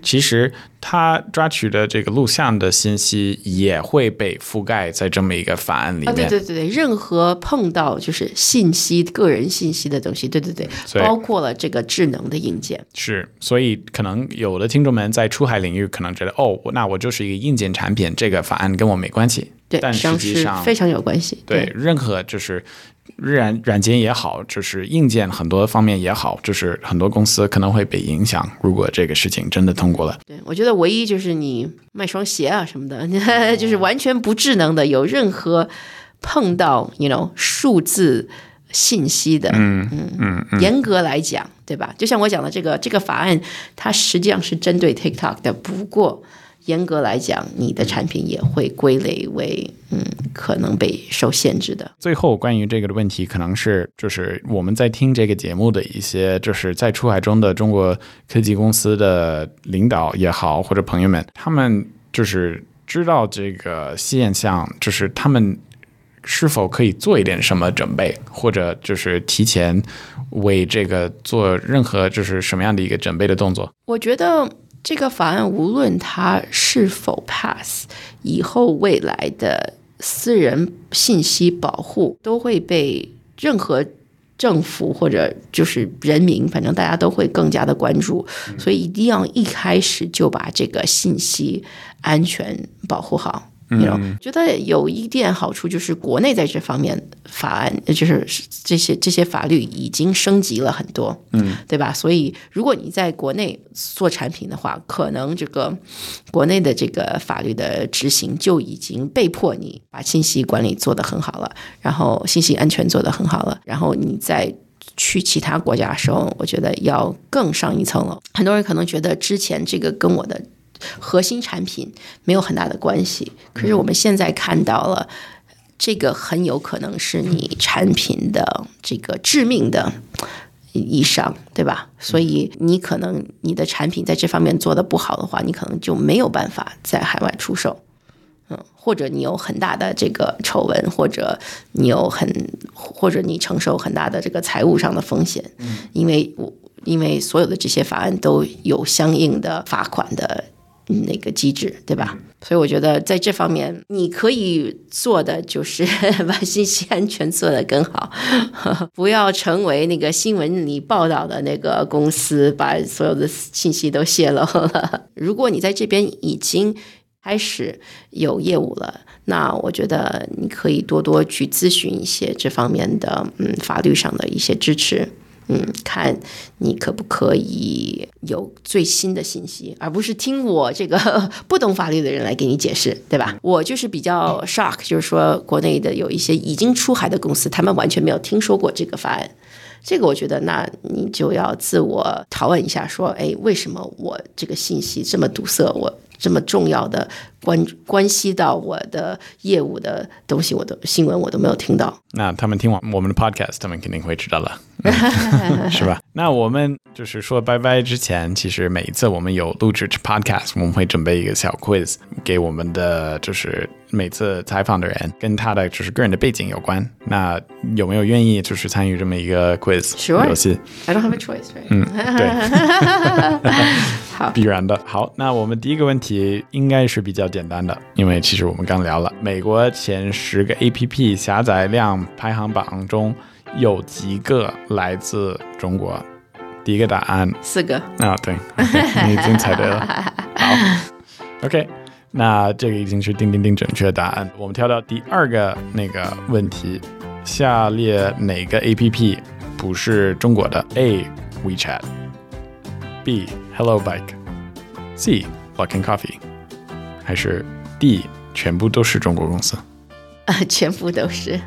S2: 其实。他抓取的这个录像的信息也会被覆盖在这么一个法案里面。
S1: 对对对对，任何碰到就是信息、个人信息的东西，对对对，包括了这个智能的硬件。
S2: 是，所以可能有的听众们在出海领域可能觉得，哦，那我就是一个硬件产品，这个法案跟我没关系。
S1: 对，
S2: 但实际上
S1: 非常有关系。
S2: 对，任何就是。软软件也好，就是硬件很多方面也好，就是很多公司可能会被影响。如果这个事情真的通过了，
S1: 对我觉得唯一就是你卖双鞋啊什么的，就是完全不智能的，有任何碰到 you know 数字信息的，
S2: 嗯嗯嗯，
S1: 严格来讲，对吧？就像我讲的这个这个法案，它实际上是针对 TikTok 的，不过。严格来讲，你的产品也会归类为嗯，可能被受限制的。
S2: 最后，关于这个的问题，可能是就是我们在听这个节目的一些，就是在出海中的中国科技公司的领导也好，或者朋友们，他们就是知道这个现象，就是他们是否可以做一点什么准备，或者就是提前为这个做任何就是什么样的一个准备的动作？
S1: 我觉得。这个法案无论它是否 pass，以后未来的私人信息保护都会被任何政府或者就是人民，反正大家都会更加的关注，所以一定要一开始就把这个信息安全保护好。
S2: 嗯，
S1: 觉得有一点好处就是国内在这方面法案，就是这些这些法律已经升级了很多，
S2: 嗯，
S1: 对吧？所以如果你在国内做产品的话，可能这个国内的这个法律的执行就已经被迫你把信息管理做得很好了，然后信息安全做得很好了，然后你在去其他国家的时候，我觉得要更上一层楼。很多人可能觉得之前这个跟我的。核心产品没有很大的关系，可是我们现在看到了，这个很有可能是你产品的这个致命的以上，对吧？所以你可能你的产品在这方面做的不好的话，你可能就没有办法在海外出售，嗯，或者你有很大的这个丑闻，或者你有很或者你承受很大的这个财务上的风险，因为我因为所有的这些法案都有相应的罚款的。那个机制，对吧？所以我觉得在这方面，你可以做的就是 把信息安全做得更好，不要成为那个新闻里报道的那个公司，把所有的信息都泄露了。如果你在这边已经开始有业务了，那我觉得你可以多多去咨询一些这方面的嗯法律上的一些支持。嗯，看你可不可以有最新的信息，而不是听我这个 不懂法律的人来给你解释，对吧？我就是比较 shock，就是说国内的有一些已经出海的公司，他们完全没有听说过这个法案。这个我觉得，那你就要自我拷问一下，说，哎，为什么我这个信息这么堵塞？我这么重要的关关系到我的业务的东西，我的新闻我都没有听到。
S2: 那他们听完我们的 podcast，他们肯定会知道了，是吧？那我们就是说拜拜之前，其实每一次我们有录制 podcast，我们会准备一个小 quiz 给我们的，就是每次采访的人跟他的就是个人的背景有关。那有没有愿意就是参与这么一个 quiz 游戏
S1: ？I don't have a choice, right?
S2: 嗯，对，
S1: 好，
S2: 必然的。好，那我们第一个问题应该是比较简单的，因为其实我们刚聊了美国前十个 APP 下载量排行榜中。有几个来自中国？第一个答案
S1: 四个
S2: 啊，对，你已经猜对了。好，OK，那这个已经是叮叮叮准确答案。我们跳到第二个那个问题：下列哪个 APP 不是中国的？A. WeChat，B. Hello Bike，C. Luckin Coffee，还是 D. 全部都是中国公司？
S1: 啊，全部都是。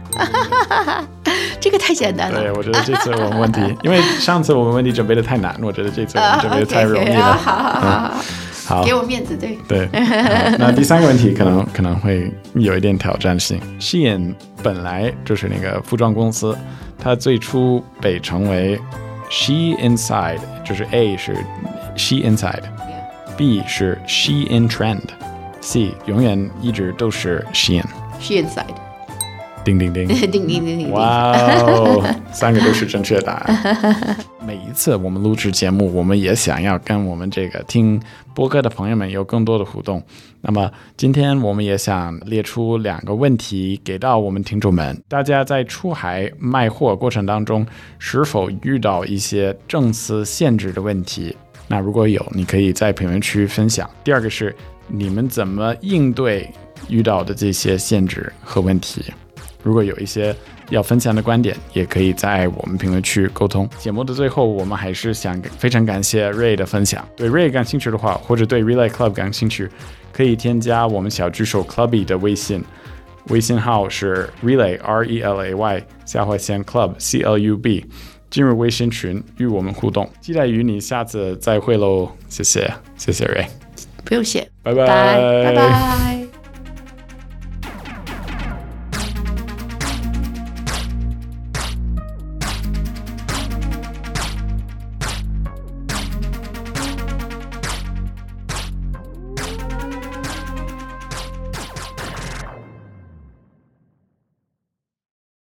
S1: 这个太简单了。
S2: 对，我觉得这次我们问题，因为上次我们问题准备的太难，我觉得这次我们准备的太容易了。
S1: 好好好好，给我面子，对
S2: 对。那第三个问题可能可能会有一点挑战性。Shein 本来就是那个服装公司，它最初被称为 She Inside，就是 A 是 She Inside，B 是 She In Trend，C 永远一直都是 Shein。
S1: She Inside。
S2: 叮叮叮，
S1: 叮叮 叮叮！
S2: 哇哦，三个都是正确答案。每一次我们录制节目，我们也想要跟我们这个听播客的朋友们有更多的互动。那么今天我们也想列出两个问题给到我们听众们：大家在出海卖货过程当中，是否遇到一些政策限制的问题？那如果有，你可以在评论区分享。第二个是你们怎么应对遇到的这些限制和问题？如果有一些要分享的观点，也可以在我们评论区沟通。节目的最后，我们还是想非常感谢 Ray 的分享。对 Ray 感兴趣的话，或者对 Relay Club 感兴趣，可以添加我们小助手 Clubby 的微信，微信号是 Relay R E L A Y 下划线 Club C L U B，进入微信群与我们互动。期待与你下次再会喽！谢谢，谢谢 Ray，
S1: 不用谢，
S2: 拜拜，
S1: 拜拜。